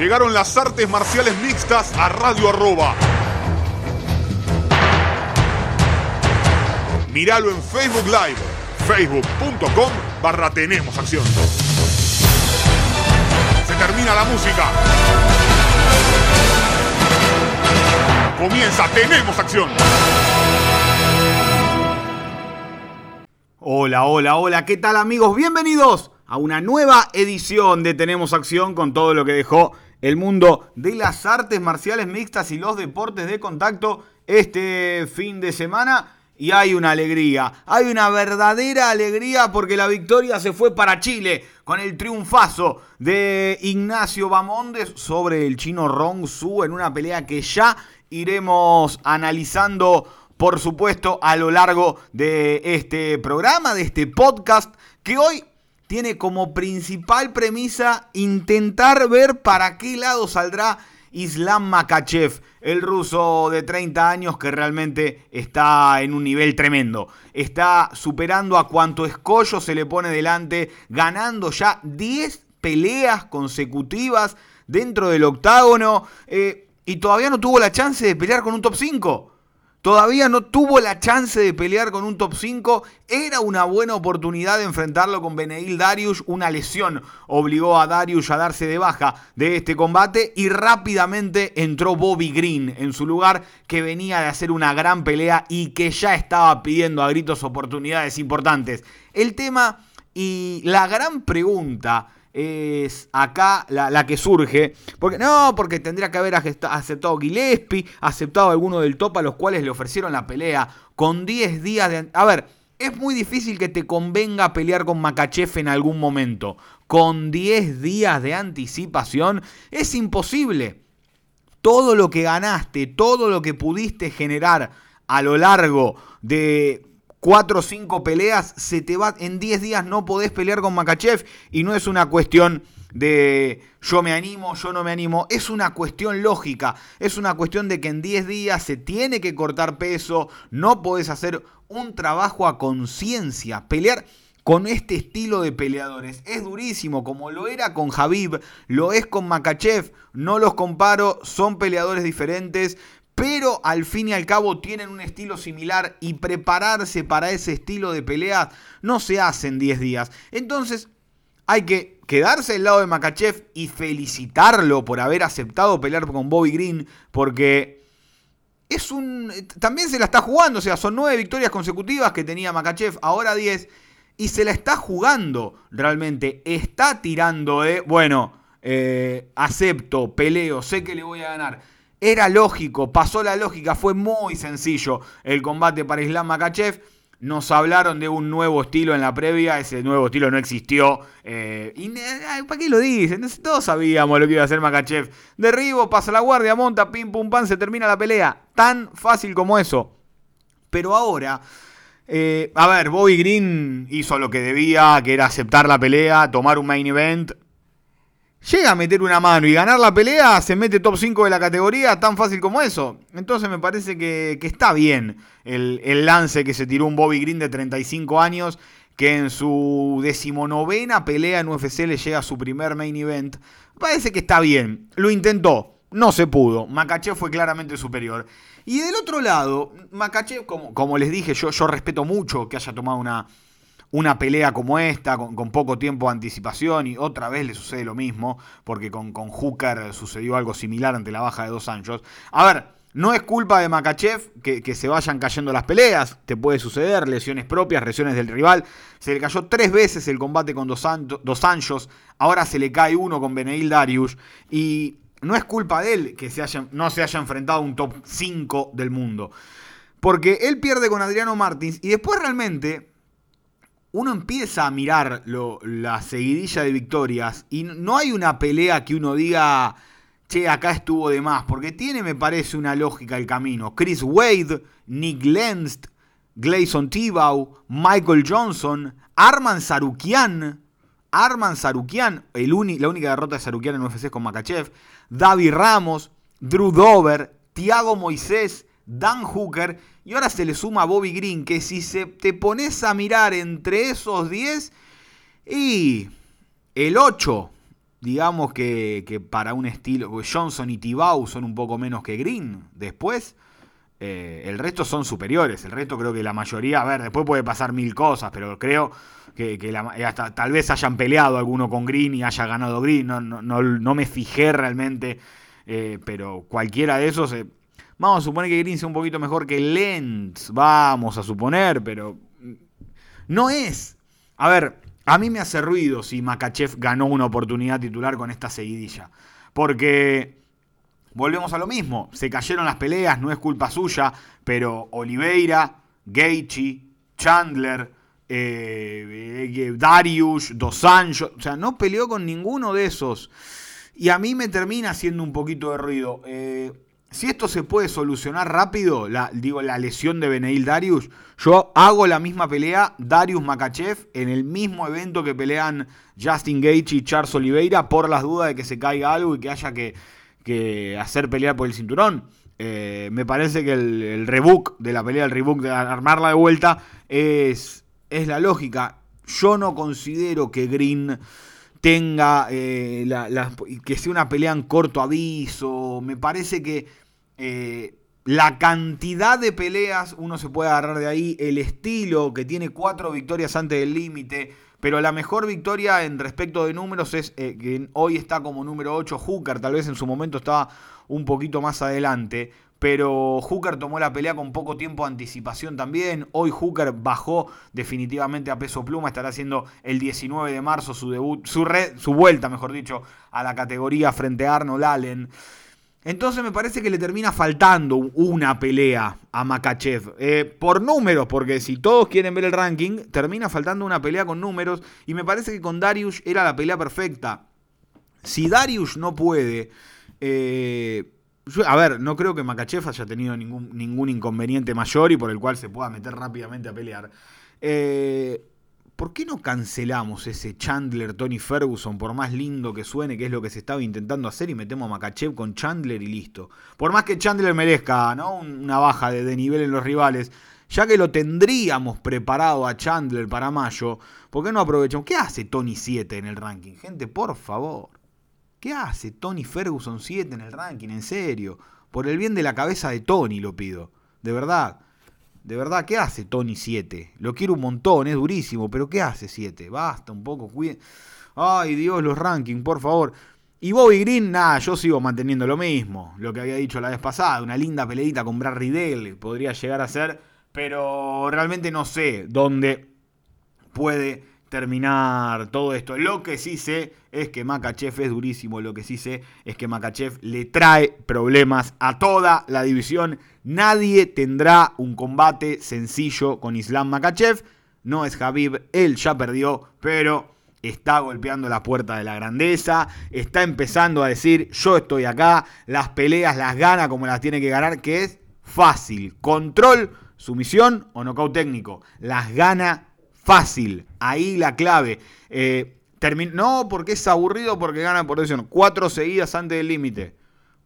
Llegaron las artes marciales mixtas a Radio Arroba. Míralo en Facebook Live, facebook.com barra Tenemos Acción. Se termina la música. Comienza Tenemos Acción. Hola, hola, hola, ¿qué tal amigos? Bienvenidos a una nueva edición de Tenemos Acción con todo lo que dejó el mundo de las artes marciales mixtas y los deportes de contacto este fin de semana. Y hay una alegría, hay una verdadera alegría porque la victoria se fue para Chile con el triunfazo de Ignacio Bamondes sobre el chino Rong Su en una pelea que ya iremos analizando, por supuesto, a lo largo de este programa, de este podcast, que hoy tiene como principal premisa intentar ver para qué lado saldrá Islam Makachev, el ruso de 30 años que realmente está en un nivel tremendo. Está superando a cuanto escollo se le pone delante, ganando ya 10 peleas consecutivas dentro del octágono eh, y todavía no tuvo la chance de pelear con un top 5. Todavía no tuvo la chance de pelear con un top 5. Era una buena oportunidad de enfrentarlo con Beneil Darius. Una lesión obligó a Darius a darse de baja de este combate. Y rápidamente entró Bobby Green en su lugar, que venía de hacer una gran pelea y que ya estaba pidiendo a gritos oportunidades importantes. El tema y la gran pregunta es acá la, que surge. Porque no, porque tendría que haber aceptado Gillespie, aceptado alguno del top a los cuales le ofrecieron la pelea con 10 días de... A ver, es muy difícil que te convenga pelear con Makachev en algún momento. Con 10 días de anticipación es imposible. Todo lo que ganaste, todo lo que pudiste generar a lo largo de 4 o 5 peleas, se te va, en 10 días no podés pelear con Makachev y no es una cuestión de yo me animo, yo no me animo, es una cuestión lógica, es una cuestión de que en 10 días se tiene que cortar peso, no podés hacer un trabajo a conciencia, pelear con este estilo de peleadores. Es durísimo, como lo era con Javib, lo es con Makachev, no los comparo, son peleadores diferentes, pero al fin y al cabo tienen un estilo similar y prepararse para ese estilo de pelea no se hace en 10 días. Entonces hay que quedarse al lado de Makachev y felicitarlo por haber aceptado pelear con Bobby Green porque es un también se la está jugando, o sea, son 9 victorias consecutivas que tenía Makachev, ahora 10 y se la está jugando realmente, está tirando de, bueno, eh, acepto, peleo, sé que le voy a ganar era lógico, pasó la lógica, fue muy sencillo el combate para Islam Makachev. Nos hablaron de un nuevo estilo en la previa, ese nuevo estilo no existió. Eh, y ¿Para qué lo dicen? Todos sabíamos lo que iba a hacer Makachev. Derribo, pasa la guardia, monta, pim pum pam, se termina la pelea. Tan fácil como eso. Pero ahora, eh, a ver, Bobby Green hizo lo que debía, que era aceptar la pelea, tomar un main event llega a meter una mano y ganar la pelea, se mete top 5 de la categoría, tan fácil como eso. Entonces me parece que, está bien el, lance que se tiró un Bobby Green de 35 años, que en su decimonovena pelea en UFC le llega a su primer main event. Parece que está bien, lo intentó, no se pudo. Makachev fue claramente superior. Y del otro lado, Makachev, como, como les dije, yo, yo respeto mucho que haya tomado una una pelea como esta, con, poco tiempo de anticipación, y otra vez le sucede lo mismo, porque con, con Hooker sucedió algo similar ante la baja de dos años. A ver, no es culpa de Makachev que, se vayan cayendo las peleas, te puede suceder, lesiones propias, lesiones del rival. Se le cayó tres veces el combate con dos, dos Anjos, ahora se le cae uno con Beneil Darius, y no es culpa de él que se no se haya enfrentado a un top 5 del mundo. Porque él pierde con Adriano Martins y después realmente uno empieza a mirar la seguidilla de victorias y no hay una pelea que uno diga, che, acá estuvo de más, porque tiene, me parece, una lógica el camino. Chris Wade, Nick Lenz, Gleison Tibau, Michael Johnson, Arman Sarukian, Arman Sarukian, la única derrota de Sarukian en UFC con Makachev, David Ramos, Drew Dover, Tiago Moisés, Dan Hooker y ahora se le suma Bobby Green, que si se te pones a mirar entre esos 10 y el 8 digamos que, para un estilo, Johnson y Tibau son un poco menos que Green. Después, eh, el resto son superiores. El resto creo que la mayoría, a ver, después puede pasar mil cosas, pero creo que, hasta, tal vez hayan peleado alguno con Green y haya ganado Green. No, no, no, me fijé realmente, eh, pero cualquiera de esos... Eh, vamos a suponer que Green un poquito mejor que Lenz, vamos a suponer, pero no es. A ver, a mí me hace ruido si Makachev ganó una oportunidad titular con esta seguidilla. Porque volvemos a lo mismo. Se cayeron las peleas, no es culpa suya, pero Oliveira, Gaethje, Chandler, eh, eh, Darius, Dos Anjos, o sea, no peleó con ninguno de esos. Y a mí me termina haciendo un poquito de ruido. Eh, si esto se puede solucionar rápido, la, digo, la lesión de Beneil Darius, yo hago la misma pelea, Darius Makachev, en el mismo evento que pelean Justin Gage y Charles Oliveira, por las dudas de que se caiga algo y que haya que, hacer pelear por el cinturón. Eh, me parece que el, rebook de la pelea, el rebook de armarla de vuelta, es, es la lógica. Yo no considero que Green tenga eh, que sea una pelea en corto aviso. Me parece que eh, la cantidad de peleas uno se puede agarrar de ahí, el estilo que tiene cuatro victorias antes del límite. Pero la mejor victoria en respecto de números es eh, que hoy está como número 8 Hooker, tal vez en su momento estaba un poquito más adelante pero Hooker tomó la pelea con poco tiempo de anticipación también. Hoy Hooker bajó definitivamente a peso pluma, estará haciendo el 19 de marzo su debut, su, su vuelta, mejor dicho, a la categoría frente a Arnold Allen. Entonces me parece que le termina faltando una pelea a Makachev. Eh, por números, porque si todos quieren ver el ranking, termina faltando una pelea con números. Y me parece que con Darius era la pelea perfecta. Si Darius no puede... Eh, a ver, no creo que Makachev haya tenido ningún, ningún inconveniente mayor y por el cual se pueda meter rápidamente a pelear. Eh, ¿Por qué no cancelamos ese Chandler Tony Ferguson, por más lindo que suene, que es lo que se estaba intentando hacer, y metemos a Makachev con Chandler y listo? Por más que Chandler merezca ¿no? una baja de, de nivel en los rivales, ya que lo tendríamos preparado a Chandler para mayo, ¿por qué no aprovechamos? ¿Qué hace Tony 7 en el ranking? Gente, por favor. ¿Qué hace Tony Ferguson 7 en el ranking? En serio. Por el bien de la cabeza de Tony lo pido. De verdad. De verdad, ¿qué hace Tony 7? Lo quiero un montón, es durísimo, pero ¿qué hace 7? Basta un poco, cuide. Ay, Dios, los rankings, por favor. Y Bobby Green, nada, yo sigo manteniendo lo mismo. Lo que había dicho la vez pasada, una linda peleita con Brad Riddell podría llegar a ser, pero realmente no sé dónde puede terminar todo esto. Lo que sí sé es que Makachev es durísimo. Lo que sí sé es que Makachev le trae problemas a toda la división. Nadie tendrá un combate sencillo con Islam Makachev. No es Habib, él ya perdió, pero está golpeando la puerta de la grandeza, está empezando a decir, yo estoy acá, las peleas las gana como las tiene que ganar, que es fácil. Control, sumisión o nocaut técnico. Las gana fácil. Ahí la clave. Eh, no porque es aburrido, porque gana por decisión. Cuatro seguidas antes del límite.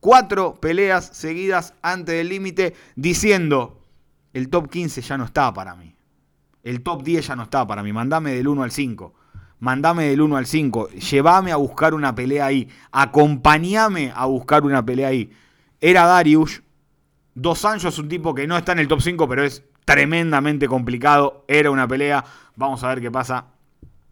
Cuatro peleas seguidas antes del límite diciendo, el top 15 ya no está para mí. El top 10 ya no está para mí. Mandame del 1 al 5. Mandame del 1 al 5. Llévame a buscar una pelea ahí. Acompañame a buscar una pelea ahí. Era Darius. Dos años es un tipo que no está en el top 5, pero es tremendamente complicado. Era una pelea. Vamos a ver qué pasa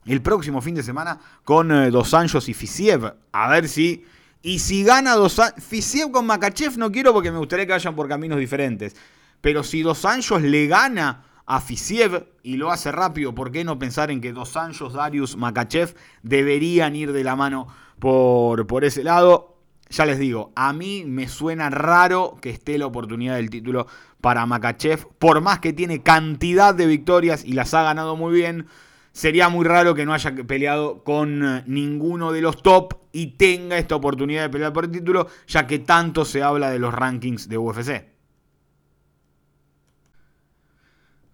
el próximo fin de semana con eh, Dos Anjos y Fisiev. A ver si. Y si gana Dos Fisiev con Makachev no quiero porque me gustaría que vayan por caminos diferentes. Pero si Dos Anjos le gana a Fisiev y lo hace rápido, ¿por qué no pensar en que Dos Anjos, Darius, Makachev deberían ir de la mano por, por ese lado? Ya les digo, a mí me suena raro que esté la oportunidad del título para Makachev, por más que tiene cantidad de victorias y las ha ganado muy bien. Sería muy raro que no haya peleado con eh, ninguno de los top y tenga esta oportunidad de pelear por el título, ya que tanto se habla de los rankings de UFC.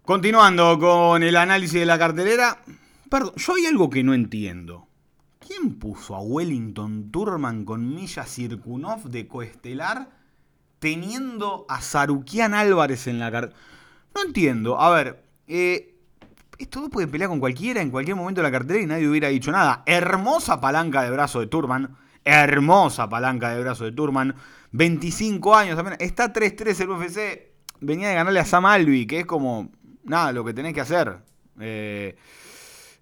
Continuando con el análisis de la cartelera. Perdón, yo hay algo que no entiendo. ¿Quién puso a Wellington Turman con Milla Circunov de coestelar teniendo a Sarukian Álvarez en la carta? No entiendo. A ver, eh, estos puede pelear con cualquiera en cualquier momento de la cartera y nadie hubiera dicho nada. Hermosa palanca de brazo de Turman. Hermosa palanca de brazo de Turman. 25 años. Está 3-3 el UFC. Venía de ganarle a Sam Alvi, que es como, nada, lo que tenés que hacer. Eh,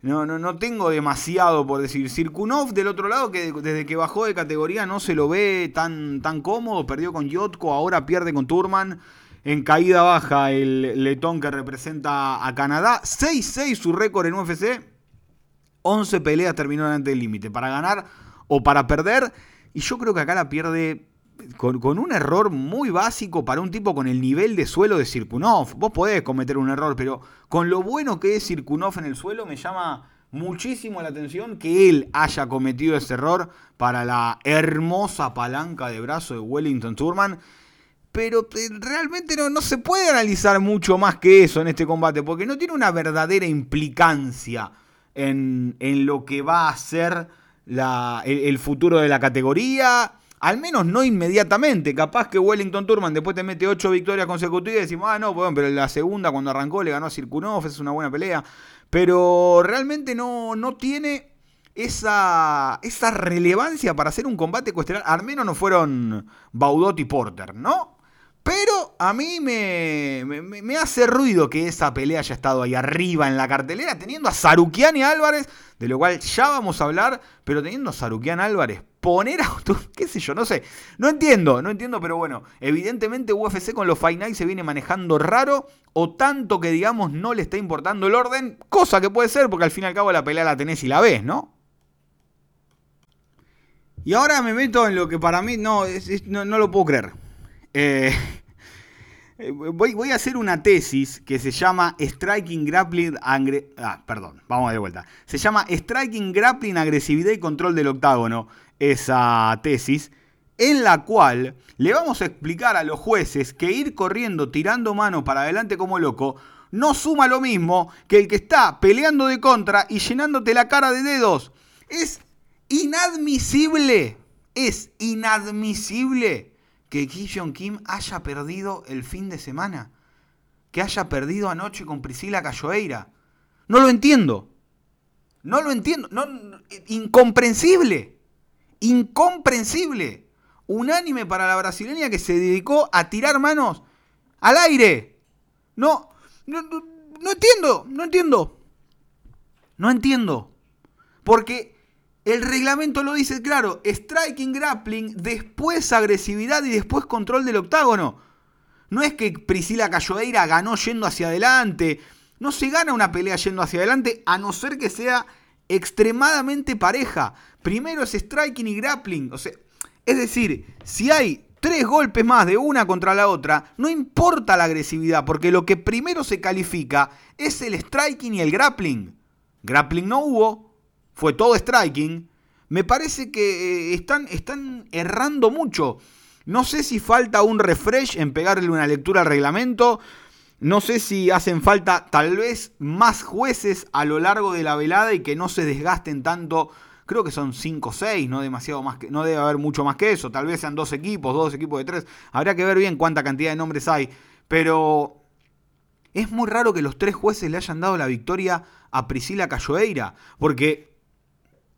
no, no, no tengo demasiado por decir. Sirkunov del otro lado, que desde que bajó de categoría no se lo ve tan, tan cómodo. Perdió con Yotko, ahora pierde con Turman. En caída baja el letón que representa a Canadá. 6-6 su récord en UFC. 11 peleas terminó delante del límite. Para ganar o para perder. Y yo creo que acá la pierde con, un error muy básico para un tipo con el nivel de suelo de Sirkunov. Vos podés cometer un error, pero con lo bueno que es Sirkunov en el suelo me llama muchísimo la atención que él haya cometido ese error para la hermosa palanca de brazo de Wellington Turman pero eh, realmente no, no, se puede analizar mucho más que eso en este combate, porque no tiene una verdadera implicancia en, lo que va a ser el, futuro de la categoría. Al menos no inmediatamente. Capaz que Wellington Turman después te mete ocho victorias consecutivas y decimos, ah, no, pero la segunda cuando arrancó le ganó a Sirkunov, es una buena pelea. Pero realmente no, no tiene esa, esa relevancia para hacer un combate cuestionar. Al menos no fueron Baudot y Porter, ¿no? Pero a mí me, hace ruido que esa pelea haya estado ahí arriba en la cartelera, teniendo a Sarukian y Álvarez, de lo cual ya vamos a hablar, pero teniendo a Sarukian Álvarez, poner a... qué sé yo, no sé, no entiendo, no entiendo, pero bueno, evidentemente UFC con los Fight se viene manejando raro, o tanto que digamos no le está importando el orden, cosa que puede ser, porque al fin y al cabo la pelea la tenés y la ves, ¿no? Y ahora me meto en lo que para mí no, no, no lo puedo creer. Eh, voy, voy, a hacer una tesis que se llama Striking Grappling Ah. Se llama Striking Grappling Agresividad y Control del Octágono. Esa tesis. En la cual le vamos a explicar a los jueces que ir corriendo, tirando mano para adelante como loco, no suma lo mismo que el que está peleando de contra y llenándote la cara de dedos. Es inadmisible. Es inadmisible que Ki Kim haya perdido el fin de semana, que haya perdido anoche con Priscila Cayoeira. No lo entiendo. No lo entiendo. No, incomprensible. Incomprensible. Unánime para la brasileña que se dedicó a tirar manos al aire. No, no, no entiendo, no entiendo. No entiendo. Porque el reglamento lo dice claro, striking, grappling, después agresividad y después control del octágono. No es que Priscila Cayoeira ganó yendo hacia adelante. No se gana una pelea yendo hacia adelante a no ser que sea extremadamente pareja. Primero es striking y grappling. O sea, es decir, si hay tres golpes más de una contra la otra, no importa la agresividad, porque lo que primero se califica es el striking y el grappling. Grappling no hubo, fue todo striking, me parece que eh, están, están errando mucho. No sé si falta un refresh en pegarle una lectura al reglamento. No sé si hacen falta tal vez más jueces a lo largo de la velada y que no se desgasten tanto. Creo que son 5 o 6, no demasiado más que, no debe haber mucho más que eso. Tal vez sean dos equipos, dos equipos de tres. Habría que ver bien cuánta cantidad de nombres hay. Pero es muy raro que los tres jueces le hayan dado la victoria a Priscila Cayoeira. Porque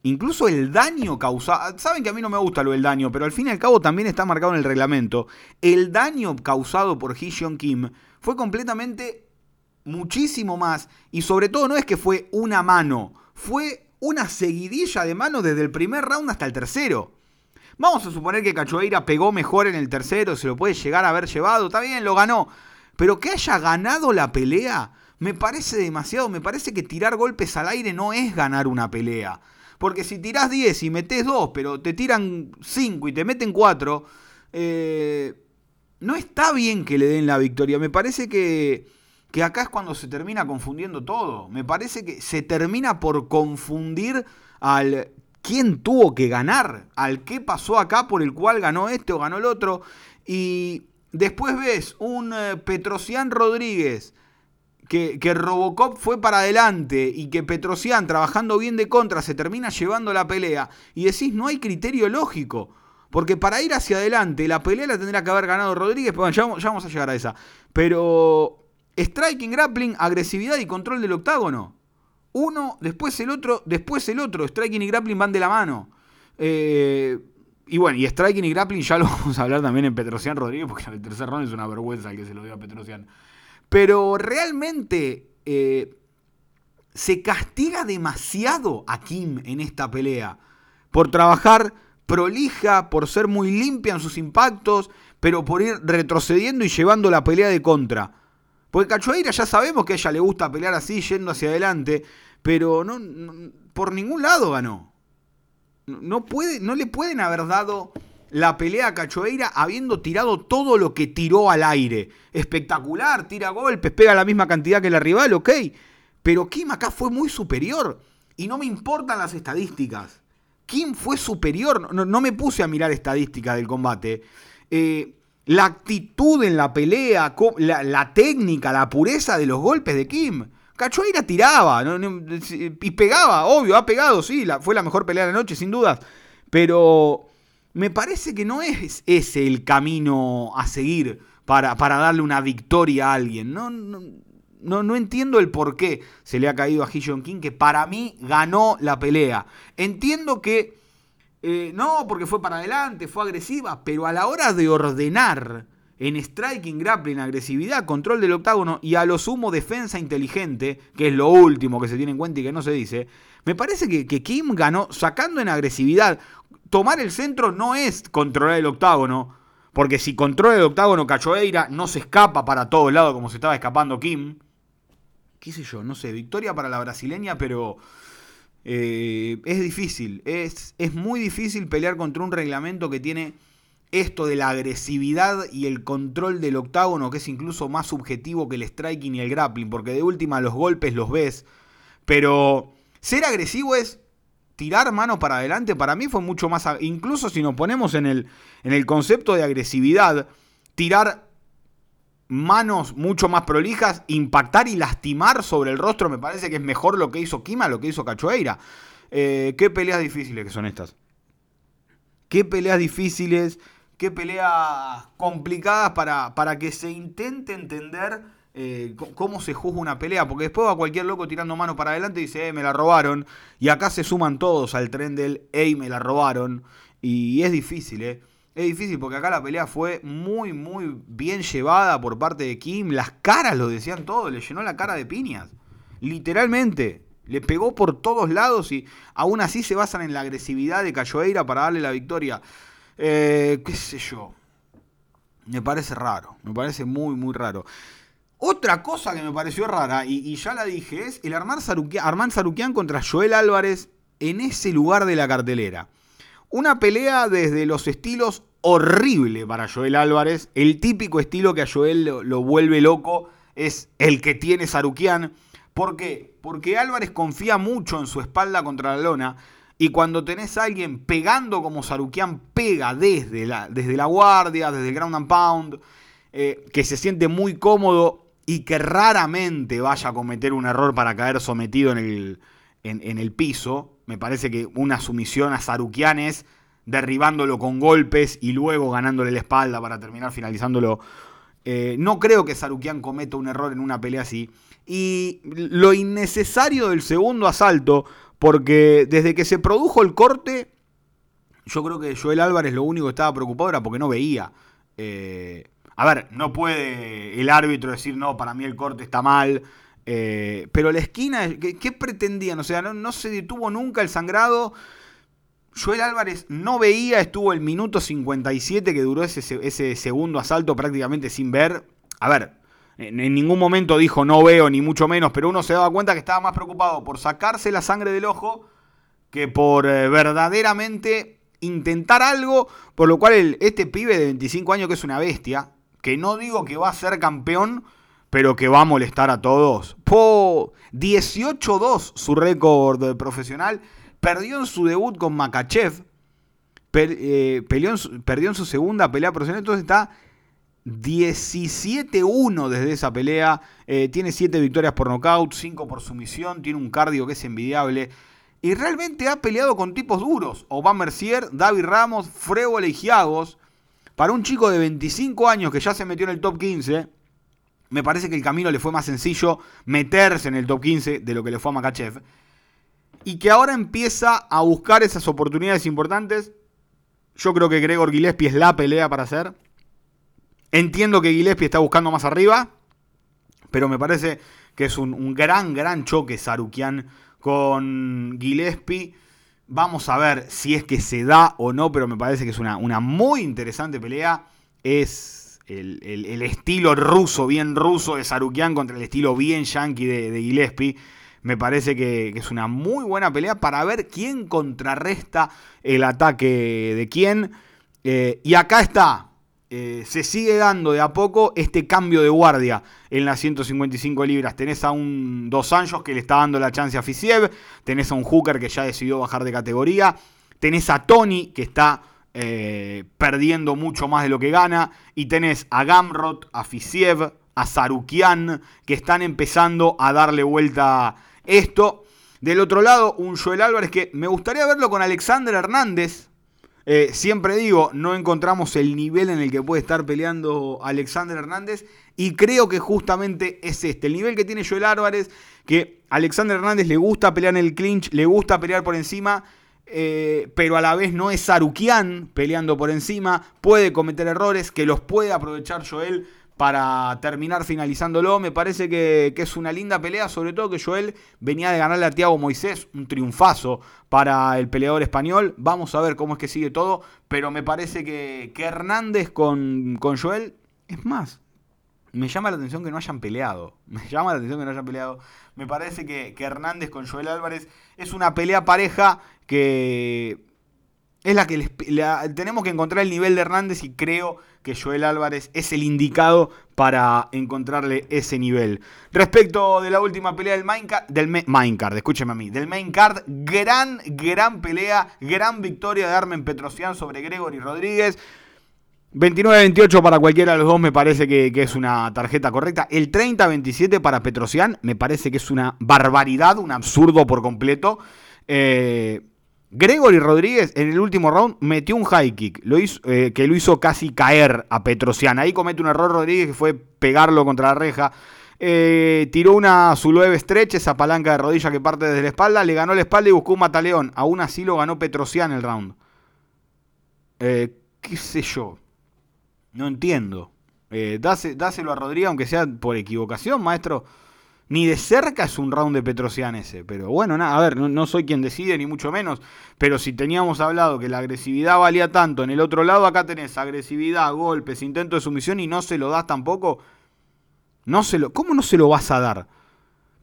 Incluso el daño causado, saben que a mí no me gusta lo del daño, pero al fin y al cabo también está marcado en el reglamento. El daño causado por Hee Kim fue completamente muchísimo más y sobre todo no es que fue una mano, fue una seguidilla de manos desde el primer round hasta el tercero. Vamos a suponer que Cachoeira pegó mejor en el tercero, se lo puede llegar a haber llevado, está bien, lo ganó. Pero que haya ganado la pelea, me parece demasiado, me parece que tirar golpes al aire no es ganar una pelea. Porque si tirás 10 y metés 2, pero te tiran 5 y te meten 4, eh, no está bien que le den la victoria. Me parece que, que acá es cuando se termina confundiendo todo. Me parece que se termina por confundir al quién tuvo que ganar, al qué pasó acá por el cual ganó este o ganó el otro. Y después ves un eh, Petrosian Rodríguez que, Robocop fue para adelante y que Petrosian, trabajando bien de contra, se termina llevando la pelea, y decís, no hay criterio lógico. Porque para ir hacia adelante, la pelea la tendrá que haber ganado Rodríguez, pero ya, vamos a llegar a esa. Pero striking, grappling, agresividad y control del octágono. Uno, después el otro, después el otro. Striking y grappling van de la mano. Eh, y bueno, y striking y grappling ya lo vamos a hablar también en Petrosian Rodríguez, porque el tercer round es una vergüenza el que se lo dio a Petrosian. Pero realmente eh, se castiga demasiado a Kim en esta pelea. Por trabajar prolija, por ser muy limpia en sus impactos, pero por ir retrocediendo y llevando la pelea de contra. Porque Cachoeira ya sabemos que a ella le gusta pelear así, yendo hacia adelante, pero no, por ningún lado ganó. No, puede, no le pueden haber dado la pelea Cachoeira habiendo tirado todo lo que tiró al aire. Espectacular, tira golpes, pega la misma cantidad que la rival, ok. Pero Kim acá fue muy superior. Y no me importan las estadísticas. Kim fue superior. No, me puse a mirar estadísticas del combate. Eh, la actitud en la pelea, la, técnica, la pureza de los golpes de Kim. Cachoeira tiraba y pegaba, obvio, ha pegado, sí, fue la mejor pelea de la noche, sin dudas. Pero me parece que no es ese el camino a seguir para, para darle una victoria a alguien. No, no, no, entiendo el por qué se le ha caído a Hee King, que para mí ganó la pelea. Entiendo que eh, no, porque fue para adelante, fue agresiva, pero a la hora de ordenar en striking, grappling, agresividad, control del octágono y a lo sumo defensa inteligente, que es lo último que se tiene en cuenta y que no se dice, me parece que, que Kim ganó sacando en agresividad. Tomar el centro no es controlar el octágono, porque si controla el octágono Cachoeira no se escapa para todos lados como se estaba escapando Kim. ¿Qué sé yo? No sé, victoria para la brasileña, pero eh, es difícil, es, es muy difícil pelear contra un reglamento que tiene esto de la agresividad y el control del octágono, que es incluso más subjetivo que el striking y el grappling, porque de última los golpes los ves, pero ser agresivo es tirar mano para adelante, para mí fue mucho más, incluso si nos ponemos en el, en el concepto de agresividad, tirar manos mucho más prolijas, impactar y lastimar sobre el rostro, me parece que es mejor lo que hizo Kima, lo que hizo Cachoeira. Eh, qué peleas difíciles que son estas. Qué peleas difíciles, qué peleas complicadas para, para que se intente entender eh, cómo se juzga una pelea, porque después va cualquier loco tirando mano para adelante y dice, eh, me la robaron, y acá se suman todos al tren del, ey, me la robaron, y es difícil, ¿eh? Es difícil porque acá la pelea fue muy, muy bien llevada por parte de Kim. Las caras lo decían todo, le llenó la cara de piñas. Literalmente. Le pegó por todos lados y aún así se basan en la agresividad de Cayoeira para darle la victoria. Eh, ¿Qué sé yo? Me parece raro. Me parece muy, muy raro. Otra cosa que me pareció rara, y, ya la dije, es el Armán Sarukian contra Joel Álvarez en ese lugar de la cartelera. Una pelea desde los estilos horrible para Joel Álvarez. El típico estilo que a Joel lo, vuelve loco es el que tiene Sarukian. ¿Por qué? Porque Álvarez confía mucho en su espalda contra la lona. Y cuando tenés a alguien pegando como Sarukian pega desde la, desde la guardia, desde el ground and pound, eh, que se siente muy cómodo y que raramente vaya a cometer un error para caer sometido en el, en el piso, me parece que una sumisión a Sarukian es derribándolo con golpes y luego ganándole la espalda para terminar finalizándolo. Eh, no creo que Sarukian cometa un error en una pelea así. Y lo innecesario del segundo asalto, porque desde que se produjo el corte, yo creo que Joel Álvarez lo único que estaba preocupado era porque no veía. Eh, a ver, no puede el árbitro decir, no, para mí el corte está mal. Eh, pero la esquina, ¿qué, pretendían? O sea, no, se detuvo nunca el sangrado. Joel Álvarez no veía, estuvo el minuto 57 que duró ese segundo asalto prácticamente sin ver. A ver, en, ningún momento dijo no veo, ni mucho menos, pero uno se daba cuenta que estaba más preocupado por sacarse la sangre del ojo que por eh, verdaderamente intentar algo, por lo cual este pibe de 25 años que es una bestia, que no digo que va a ser campeón, pero que va a molestar a todos. Po, 18-2 su récord profesional Perdió en su debut con Makachev. Eh, perdió en su segunda pelea profesional. Entonces está 17-1 desde esa pelea. Eh, tiene 7 victorias por nocaut, 5 por sumisión. Tiene un cardio que es envidiable. Y realmente ha peleado con tipos duros. Obama Mercier, David Ramos, Frego y Para un chico de 25 años que ya se metió en el top 15, Me parece que el camino le fue más sencillo meterse en el top 15 de lo que le fue a Makachev. Y que ahora empieza a buscar esas oportunidades importantes. Yo creo que Gregor Gillespie es la pelea para hacer. Entiendo que Gillespie está buscando más arriba. Pero me parece que es un, gran, gran choque Sarukian con Gillespie. Vamos a ver si es que se da o no, pero me parece que es una, muy interesante pelea. Es el, estilo ruso, bien ruso de Sarukian contra el estilo bien yankee de, Gillespie. Me parece que, es una muy buena pelea para ver quién contrarresta el ataque de quién. Eh, y acá está, eh, se sigue dando de a poco este cambio de guardia en las 155 libras. Tenés a un Dos Anjos que le está dando la chance a Fisiev, tenés a un Hooker que ya decidió bajar de categoría, tenés a Tony que está eh, perdiendo mucho más de lo que gana, y tenés a Gamrot, a Fisiev, a Sarukian que están empezando a darle vuelta esto. Del otro lado, un Joel Álvarez que me gustaría verlo con Alexander Hernández, eh, siempre digo, no encontramos el nivel en el que puede estar peleando Alexander Hernández y creo que justamente es este, el nivel que tiene Joel Álvarez, que Alexander Hernández le gusta pelear en el clinch, le gusta pelear por encima, eh, pero a la vez no es Sarukian peleando por encima, puede cometer errores que los puede aprovechar Joel para terminar finalizándolo. Me parece que, es una linda pelea, sobre todo que Joel venía de ganarle a Tiago Moisés, un triunfazo para el peleador español. Vamos a ver cómo es que sigue todo, pero me parece que, Hernández con, con Joel, es más, me llama la atención que no hayan peleado. Me llama la atención que no hayan peleado. Me parece que, que Hernández con Joel Álvarez es una pelea pareja que es la que tenemos que encontrar el nivel de Hernández y creo que Joel Álvarez es el indicado para encontrarle ese nivel. Respecto de la última pelea del main card, del escúcheme a mí, del main card, gran, gran pelea, gran victoria de Armen Petrosian sobre Gregory Rodríguez. 29-28 para cualquiera de los dos me parece que, que es una tarjeta correcta. El 30-27 para Petrosian me parece que es una barbaridad, un absurdo por completo. Eh, Gregory Rodríguez en el último round metió un high kick eh, que lo hizo casi caer a Petrosian. Ahí comete un error Rodríguez que fue pegarlo contra la reja. Eh, tiró una Zulueve estrecha, esa palanca de rodilla que parte desde la espalda, le ganó la espalda y buscó un mataleón. Aún así lo ganó Petrosian el round. Eh, ¿Qué sé yo? No entiendo. dáselo a Rodríguez, aunque sea por equivocación, maestro. Ni de cerca es un round de Petrosian ese. Pero bueno, nada, a ver, no, soy quien decide, ni mucho menos. Pero si teníamos hablado que la agresividad valía tanto, en el otro lado acá tenés agresividad, golpes, intento de sumisión y no se lo das tampoco. No se lo, ¿Cómo no se lo vas a dar?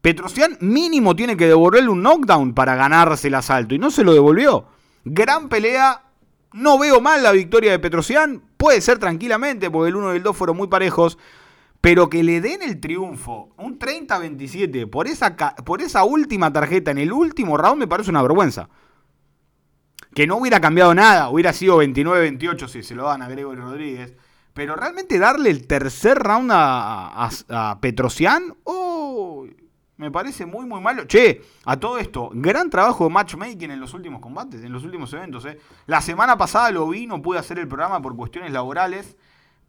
Petrosian mínimo tiene que devolverle un knockdown para ganarse el asalto y no se lo devolvió. Gran pelea. No veo mal la victoria de Petrosian. Puede ser tranquilamente porque el 1 y el 2 fueron muy parejos pero que le den el triunfo, un 30-27, por esa, por esa última tarjeta en el último round me parece una vergüenza. Que no hubiera cambiado nada, hubiera sido 29-28 si se lo dan a Gregory Rodríguez. Pero realmente darle el tercer round a, a, Petrosian, oh, me parece muy, muy malo. Che, a todo esto, gran trabajo de matchmaking en los últimos combates, en los últimos eventos. Eh. La semana pasada lo vi, no pude hacer el programa por cuestiones laborales.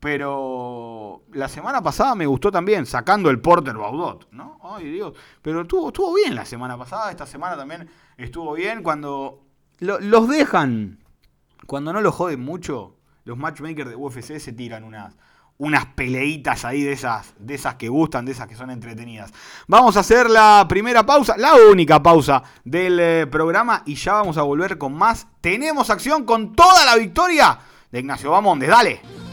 Pero la semana pasada me gustó también, sacando el Porter Baudot, ¿no? Ay, Dios. Pero estuvo, estuvo bien la semana pasada, esta semana también estuvo bien. Cuando los dejan, cuando no los joden mucho, los matchmakers de UFC se tiran unas, unas peleitas ahí de esas, de esas que gustan, de esas que son entretenidas. Vamos a hacer la primera pausa, la única pausa del eh, programa y ya vamos a volver con más. Tenemos acción con toda la victoria de Ignacio Bamondes. Dale.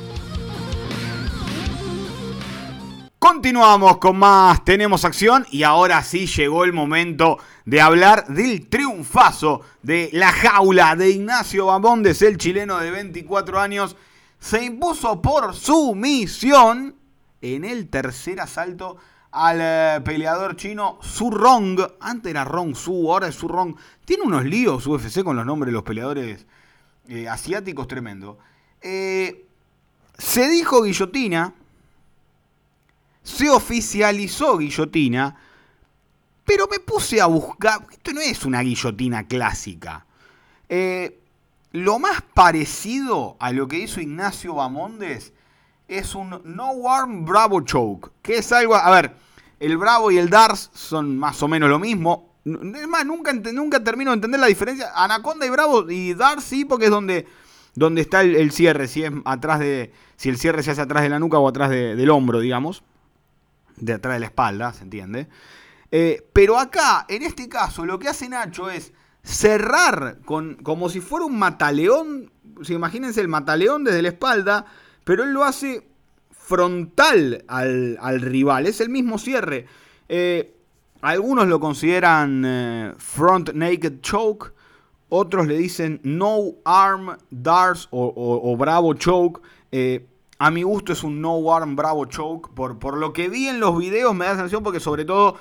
Continuamos con más, tenemos acción y ahora sí llegó el momento de hablar del triunfazo de la jaula de Ignacio Bamondes, el chileno de 24 años. Se impuso por sumisión en el tercer asalto al eh, peleador chino Su Rong. Antes era Rong Su, ahora es Su Rong. Tiene unos líos UFC con los nombres de los peleadores eh, asiáticos tremendo. Eh, se dijo guillotina, se oficializó guillotina, pero me puse a buscar, esto no es una guillotina clásica. Eh, lo más parecido a lo que hizo Ignacio Bamondes es un No Arm Bravo Choke, que es algo, a ver, el Bravo y el Dars son más o menos lo mismo. Es más, nunca, nunca termino de entender la diferencia. Anaconda y Bravo y Dars sí, porque es donde, donde está el, cierre, si es atrás de, si el cierre se hace atrás de la nuca o atrás del hombro, digamos, de atrás de la espalda, ¿se entiende? Eh, pero acá, en este caso, lo que hace Nacho es cerrar con, como si fuera un mataleón. imagínense el mataleón desde la espalda, pero él lo hace frontal al, rival. Es el mismo cierre. Eh, algunos lo consideran eh, front naked choke. Otros le dicen no arm darts o, bravo choke. A mi gusto es un no arm bravo choke. Por, por lo que vi en los videos me da sensación porque sobre todo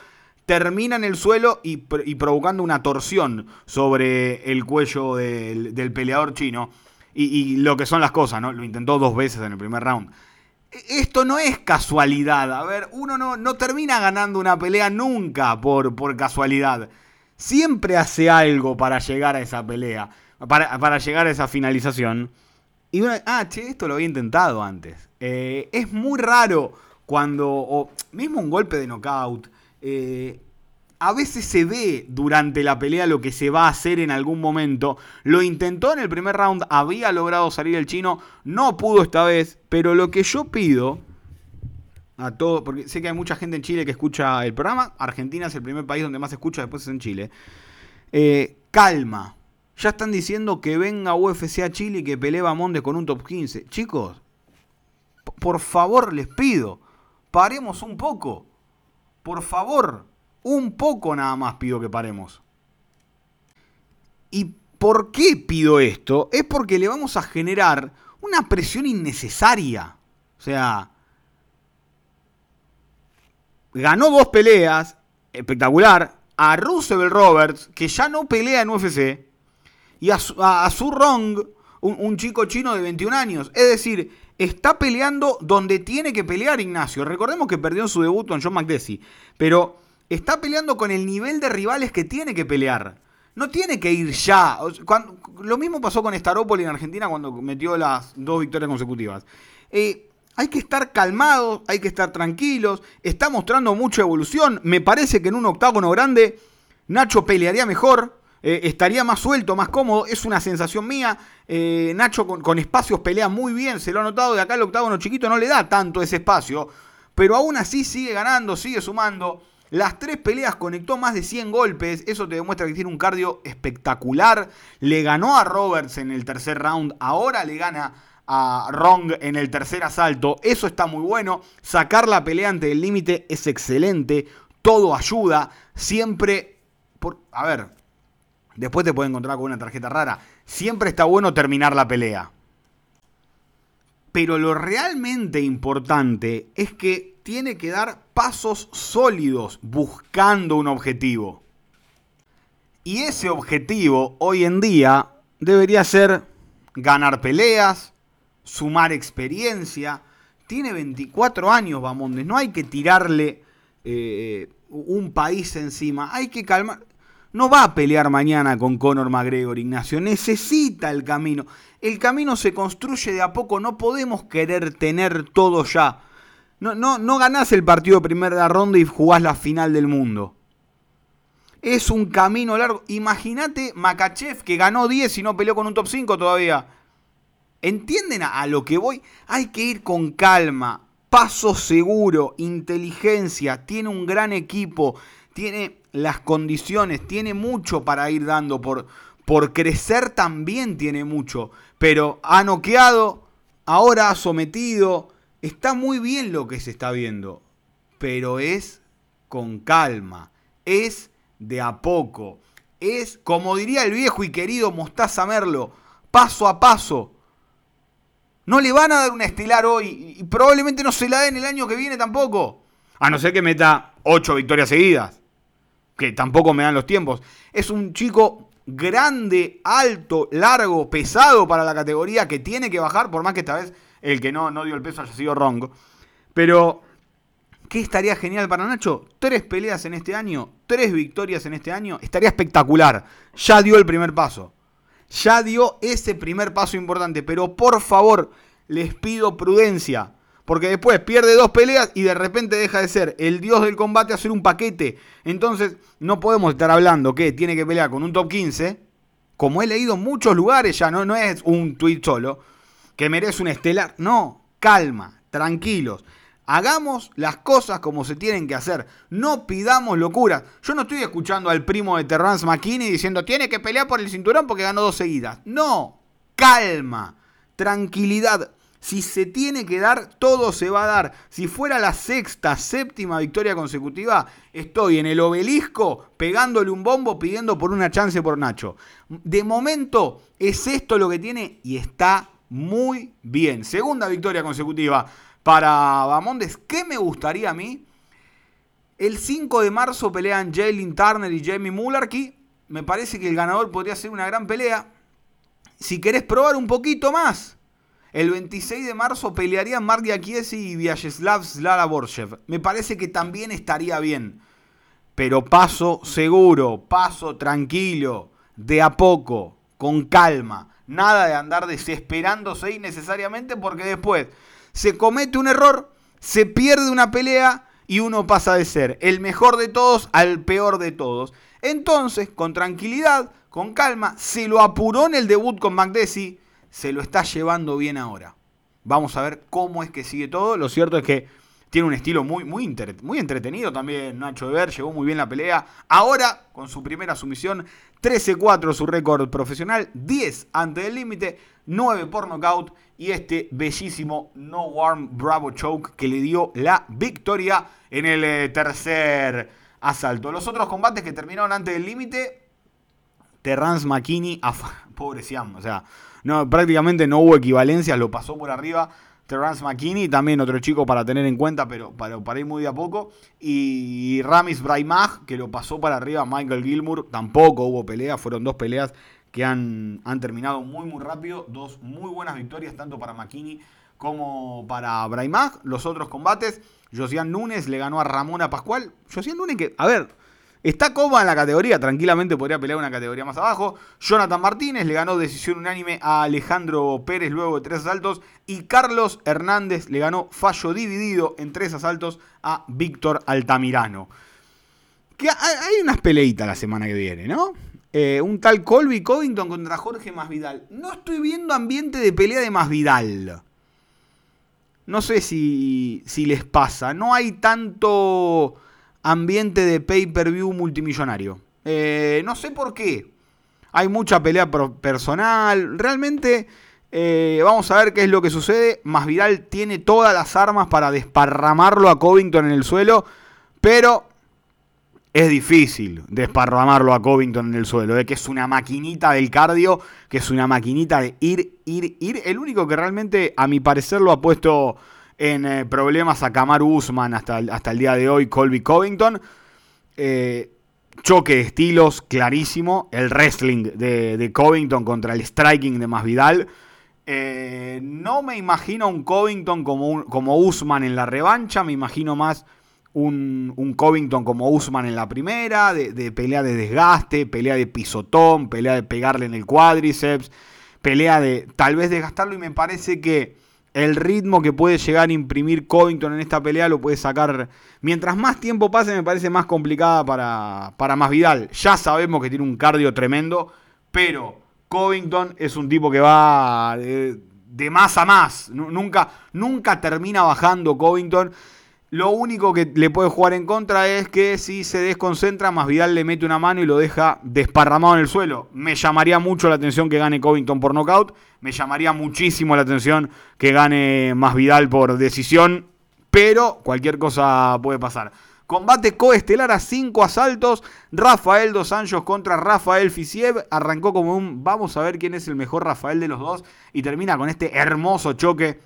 termina en el suelo y, provocando una torsión sobre el cuello del, peleador chino. Y, lo que son las cosas, ¿no? Lo intentó dos veces en el primer round. E, esto no es casualidad. A ver, uno no, no termina ganando una pelea nunca por, por, casualidad. Siempre hace algo para llegar a esa pelea, para, llegar a esa finalización. Y ah, che, esto lo había intentado antes. Eh, es muy raro cuando, mismo un golpe de knockout, eh, a veces se ve durante la pelea lo que se va a hacer en algún momento. Lo intentó en el primer round, había logrado salir el chino, no pudo esta vez, pero lo que yo pido a todo, porque sé que hay mucha gente en Chile que escucha el programa, Argentina es el primer país donde más escucha, después es en Chile. Eh, calma. Ya están diciendo que venga UFC a Chile y que pelee Bamonde con un top 15. Chicos, por favor les pido, paremos un poco. Por favor, un poco nada más pido que paremos. ¿Y por qué pido esto? Es porque le vamos a generar una presión innecesaria. O sea, ganó dos peleas, espectacular, a Roosevelt Roberts, que ya no pelea en UFC, y a, Su Rong, un, chico chino de 21 años. Es decir, está peleando donde tiene que pelear Ignacio. Recordemos que perdió en su debut con John McDessie, pero está peleando con el nivel de rivales que tiene que pelear. No tiene que ir ya. lo mismo pasó con Staropoli en Argentina cuando metió las dos victorias consecutivas. Eh, hay que estar calmados, hay que estar tranquilos. Está mostrando mucha evolución. Me parece que en un octágono grande Nacho pelearía mejor. Eh, estaría más suelto, más cómodo. Es una sensación mía. Eh, Nacho con, espacios pelea muy bien, se lo ha notado. De acá el octágono chiquito no le da tanto ese espacio. Pero aún así sigue ganando, sigue sumando. Las tres peleas conectó más de 100 golpes. Eso te demuestra que tiene un cardio espectacular. Le ganó a Roberts en el tercer round. Ahora le gana a Rong en el tercer asalto. Eso está muy bueno. Sacar la pelea ante el límite es excelente. Todo ayuda. Siempre. Por, a ver, Después te puede encontrar con una tarjeta rara. Siempre está bueno terminar la pelea. Pero lo realmente importante es que tiene que dar pasos sólidos buscando un objetivo. Y ese objetivo hoy en día debería ser ganar peleas, sumar experiencia. Tiene 24 años Bamondes, no hay que tirarle eh, un país encima, hay que calmar no va a pelear mañana con Conor McGregor, Ignacio. Necesita el camino. El camino se construye de a poco. No podemos querer tener todo ya. No, no, no ganás el partido de primera ronda y jugás la final del mundo. Es un camino largo. Imagínate Makachev que ganó 10 y no peleó con un top 5 todavía. ¿Entienden a, a lo que voy? Hay que ir con calma, paso seguro, inteligencia. Tiene un gran equipo. Tiene las condiciones, tiene mucho para ir dando, por, por crecer también tiene mucho, pero ha noqueado, ahora ha sometido, está muy bien lo que se está viendo, pero es con calma, es de a poco, es, como diría el viejo y querido Mostaza Merlo, paso a paso. No le van a dar una estelar hoy y probablemente no se la den el año que viene tampoco. A no ser que meta ocho victorias seguidas que tampoco me dan los tiempos. Es un chico grande, alto, largo, pesado para la categoría que tiene que bajar, por más que esta vez el que no, no dio el peso haya sido Rongo. Pero, ¿qué estaría genial para Nacho? Tres peleas en este año, tres victorias en este año, estaría espectacular. Ya dio el primer paso. Ya dio ese primer paso importante, pero por favor, les pido prudencia. Porque después pierde dos peleas y de repente deja de ser el dios del combate a ser un paquete. Entonces no podemos estar hablando que tiene que pelear con un top 15. Como he leído en muchos lugares ya, no, no es un tweet solo. Que merece un estelar. No, calma, tranquilos. Hagamos las cosas como se tienen que hacer. No pidamos locuras. Yo no estoy escuchando al primo de Terrence McKinney diciendo tiene que pelear por el cinturón porque ganó dos seguidas. No, calma, tranquilidad. Si se tiene que dar, todo se va a dar. Si fuera la sexta, séptima victoria consecutiva, estoy en el obelisco pegándole un bombo pidiendo por una chance por Nacho. De momento es esto lo que tiene y está muy bien. Segunda victoria consecutiva para Bamondes. ¿Qué me gustaría a mí? El 5 de marzo pelean Jalen Turner y Jamie Mullarkey. Me parece que el ganador podría ser una gran pelea. Si querés probar un poquito más, el 26 de marzo pelearían Mark Akiesi y Vyacheslav Zlara Borshev. Me parece que también estaría bien. Pero paso seguro, paso tranquilo, de a poco, con calma. Nada de andar desesperándose innecesariamente porque después se comete un error, se pierde una pelea y uno pasa de ser el mejor de todos al peor de todos. Entonces, con tranquilidad, con calma, se lo apuró en el debut con McDessie se lo está llevando bien ahora. Vamos a ver cómo es que sigue todo. Lo cierto es que tiene un estilo muy, muy, muy entretenido también Nacho de Ver, llegó muy bien la pelea. Ahora, con su primera sumisión, 13-4 su récord profesional, 10 ante el límite, 9 por knockout y este bellísimo No Warm Bravo Choke que le dio la victoria en el eh, tercer asalto. Los otros combates que terminaron antes del límite, Terrance McKinney, pobre Siam, o sea, no, prácticamente no hubo equivalencias, lo pasó por arriba. Terrence McKinney, también otro chico para tener en cuenta, pero para, ir muy de a poco. Y Ramis Braimag, que lo pasó para arriba. Michael Gilmour, tampoco hubo pelea, fueron dos peleas que han, han terminado muy, muy rápido. Dos muy buenas victorias, tanto para McKinney como para Braimag. Los otros combates, Josian Núñez le ganó a Ramona Pascual. Josian Núñez que, a ver, Está cómoda en la categoría, tranquilamente podría pelear una categoría más abajo. Jonathan Martínez le ganó decisión unánime a Alejandro Pérez luego de tres asaltos. Y Carlos Hernández le ganó fallo dividido en tres asaltos a Víctor Altamirano. Que hay unas peleitas la semana que viene, ¿no? Eh, un tal Colby Covington contra Jorge Masvidal. No estoy viendo ambiente de pelea de Masvidal. No sé si, si les pasa. No hay tanto ambiente de pay-per-view multimillonario. Eh, no sé por qué. Hay mucha pelea personal. Realmente eh, vamos a ver qué es lo que sucede. Masvidal tiene todas las armas para desparramarlo a Covington en el suelo. Pero es difícil desparramarlo a Covington en el suelo. De que es una maquinita del cardio. Que es una maquinita de ir, ir, ir. El único que realmente, a mi parecer, lo ha puesto en eh, problemas a Kamaru Usman hasta, hasta el día de hoy, Colby Covington. Eh, choque de estilos clarísimo. El wrestling de, Covington contra el striking de Masvidal. Eh, no me imagino un Covington como, como Usman en la revancha. Me imagino más un, Covington como Usman en la primera. De, de, pelea de desgaste, pelea de pisotón, pelea de pegarle en el cuádriceps. Pelea de tal vez desgastarlo. Y me parece que el ritmo que puede llegar a imprimir Covington en esta pelea lo puede sacar. Mientras más tiempo pase, me parece más complicada para, para Masvidal. Ya sabemos que tiene un cardio tremendo, pero Covington es un tipo que va de, de más a más. Nunca, nunca termina bajando Covington. Lo único que le puede jugar en contra es que si se desconcentra, Masvidal le mete una mano y lo deja desparramado en el suelo. Me llamaría mucho la atención que gane Covington por nocaut. Me llamaría muchísimo la atención que gane Masvidal por decisión. Pero cualquier cosa puede pasar. Combate coestelar a cinco asaltos. Rafael Dos Anjos contra Rafael Fisiev. Arrancó como un vamos a ver quién es el mejor Rafael de los dos. Y termina con este hermoso choque.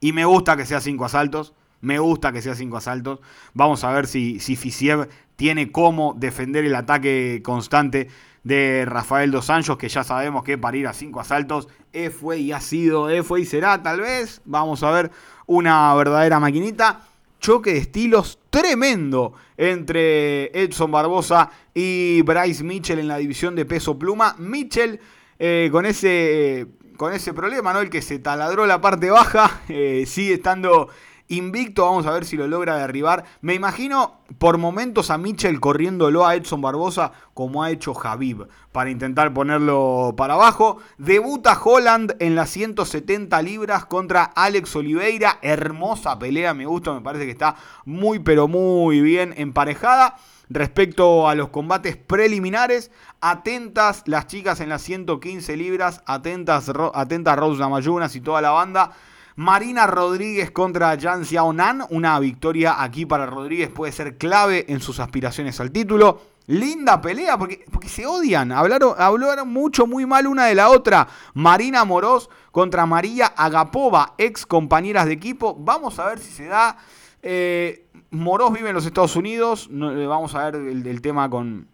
Y me gusta que sea cinco asaltos. Me gusta que sea cinco asaltos. Vamos a ver si, si Fisiev tiene cómo defender el ataque constante de Rafael Dos Anjos, que ya sabemos que para ir a cinco asaltos E fue y ha sido, E fue y será tal vez. Vamos a ver una verdadera maquinita. Choque de estilos tremendo entre Edson Barbosa y Bryce Mitchell en la división de peso pluma. Mitchell eh, con ese con ese problema, ¿no? El que se taladró la parte baja, eh, sigue estando invicto. Vamos a ver si lo logra derribar. Me imagino por momentos a Mitchell corriéndolo a Edson Barbosa como ha hecho Javib para intentar ponerlo para abajo. Debuta Holland en las 170 libras contra Alex Oliveira. Hermosa pelea, me gusta, me parece que está muy pero muy bien emparejada. Respecto a los combates preliminares, atentas las chicas en las 115 libras, atentas, atentas Rose y toda la banda. Marina Rodríguez contra Jan Xiaonan. Una victoria aquí para Rodríguez puede ser clave en sus aspiraciones al título. Linda pelea porque, porque se odian. Hablaron, hablaron mucho, muy mal una de la otra. Marina Moroz contra María Agapova, ex compañeras de equipo. Vamos a ver si se da. Eh, vive en los Estados Unidos. Eh, vamos a ver el, tema con,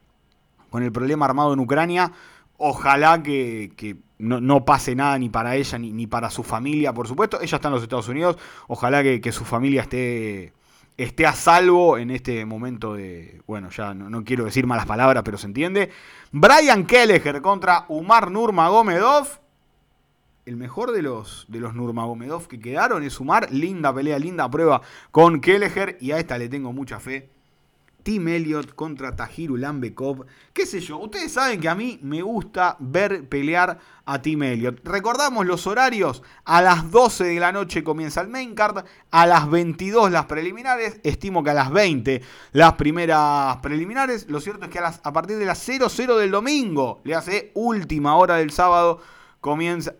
con, el problema armado en Ucrania. Ojalá que, no, pase nada ni para ella ni, para su familia, por supuesto. Ella está en los Estados Unidos. Ojalá que, su familia esté, esté a salvo en este momento de. Bueno, ya no, quiero decir malas palabras, pero se entiende. Brian Kelleher contra Umar Nurmagomedov el mejor de los, de los Nurmagomedov que quedaron es sumar. Linda pelea, linda prueba con Kelleher. Y a esta le tengo mucha fe. Tim Elliott contra Tajiru Lambekov. ¿Qué sé yo? Ustedes saben que a mí me gusta ver pelear a Tim Elliott. Recordamos los horarios. A las 12 de la noche comienza el main card. A las 22 las preliminares. Estimo que a las 20 las primeras preliminares. Lo cierto es que a, partir de las 00 del domingo, le hace última hora del sábado, comienza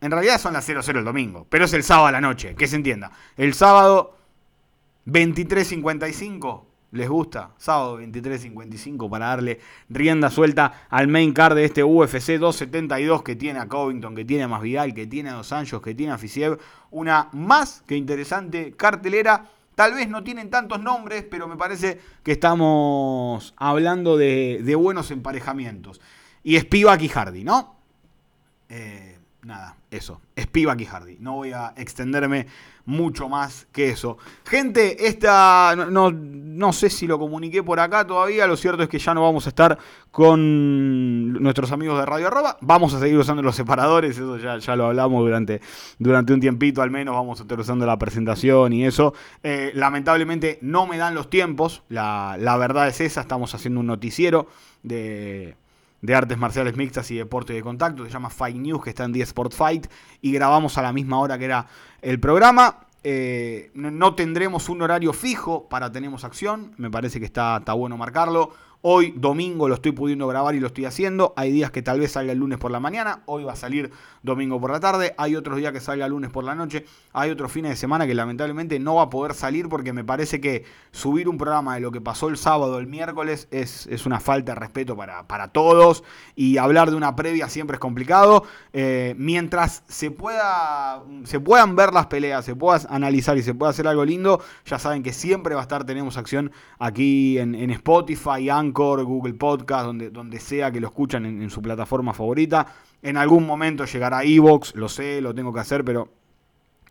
en realidad son las 00 el domingo, pero es el sábado a la noche, que se entienda. El sábado 23.55, ¿les gusta? Sábado 23.55 para darle rienda suelta al main card de este UFC 272 que tiene a Covington, que tiene a Masvidal, que tiene a Dos Anjos, que tiene a Fisiev. Una más que interesante cartelera. Tal vez no tienen tantos nombres, pero me parece que estamos hablando de, buenos emparejamientos. Y Spivak y Hardy, ¿no? Eh, nada, eso. Es Piva Hardy. No voy a extenderme mucho más que eso. Gente, esta. No, no, sé si lo comuniqué por acá todavía. Lo cierto es que ya no vamos a estar con nuestros amigos de Radio Arroba. Vamos a seguir usando los separadores. Eso ya, ya lo hablamos durante, durante un tiempito al menos. Vamos a estar usando la presentación y eso. Eh, lamentablemente no me dan los tiempos. La, la verdad es esa. Estamos haciendo un noticiero de de artes marciales mixtas y deporte de contacto, se llama Fight News, que está en 10 Sport Fight, y grabamos a la misma hora que era el programa. Eh, no tendremos un horario fijo para Tenemos Acción, me parece que está, está bueno marcarlo. Hoy, domingo, lo estoy pudiendo grabar y lo estoy haciendo. Hay días que tal vez salga el lunes por la mañana. Hoy va a salir domingo por la tarde. Hay otros días que salga el lunes por la noche. Hay otros fines de semana que lamentablemente no va a poder salir porque me parece que subir un programa de lo que pasó el sábado, el miércoles, es, es una falta de respeto para, para, todos. Y hablar de una previa siempre es complicado. Eh, mientras se, pueda, se puedan ver las peleas, se pueda analizar y se pueda hacer algo lindo, ya saben que siempre va a estar Tenemos Acción aquí en, en Spotify, Anchor Google Podcast, donde, donde sea que lo escuchan en, su plataforma favorita. En algún momento llegará Evox, lo sé, lo tengo que hacer, pero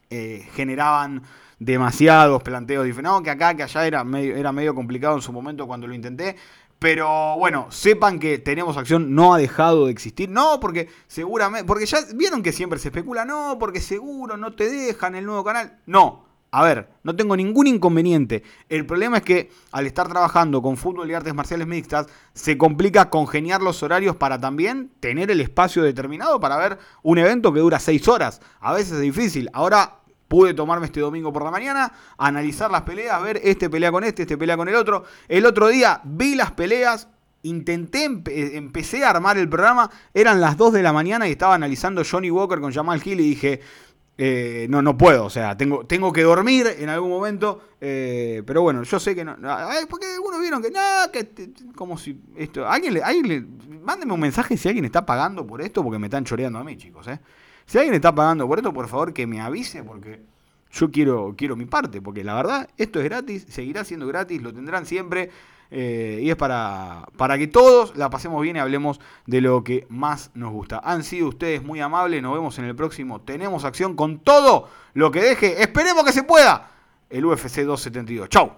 eh, generaban demasiados planteos diferentes. No, que acá, que allá era medio, era medio complicado en su momento cuando lo intenté. Pero bueno, sepan que tenemos acción no ha dejado de existir. No, porque seguramente, porque ya vieron que siempre se especula, no, porque seguro no te dejan el nuevo canal. No, a ver, no tengo ningún inconveniente. El problema es que al estar trabajando con fútbol y artes marciales mixtas, se complica congeniar los horarios para también tener el espacio determinado para ver un evento que dura seis horas. A veces es difícil. Ahora pude tomarme este domingo por la mañana, analizar las peleas, ver este pelea con este, este pelea con el otro. El otro día vi las peleas, intenté, empecé a armar el programa, eran las 2 de la mañana y estaba analizando Johnny Walker con Jamal Hill y dije, eh, no, no puedo, o sea, tengo, tengo que dormir en algún momento, eh, pero bueno, yo sé que no, porque algunos vieron que no, que como si esto, alguien le, mándenme un mensaje si alguien está pagando por esto, porque me están choreando a mí, chicos, eh. Si alguien está pagando por esto, por favor que me avise, porque yo quiero, quiero mi parte, porque la verdad, esto es gratis, seguirá siendo gratis, lo tendrán siempre. Eh, y es para, para que todos la pasemos bien y hablemos de lo que más nos gusta. Han sido ustedes muy amables, nos vemos en el próximo. Tenemos acción con todo lo que deje. Esperemos que se pueda. El UFC 272. Chau.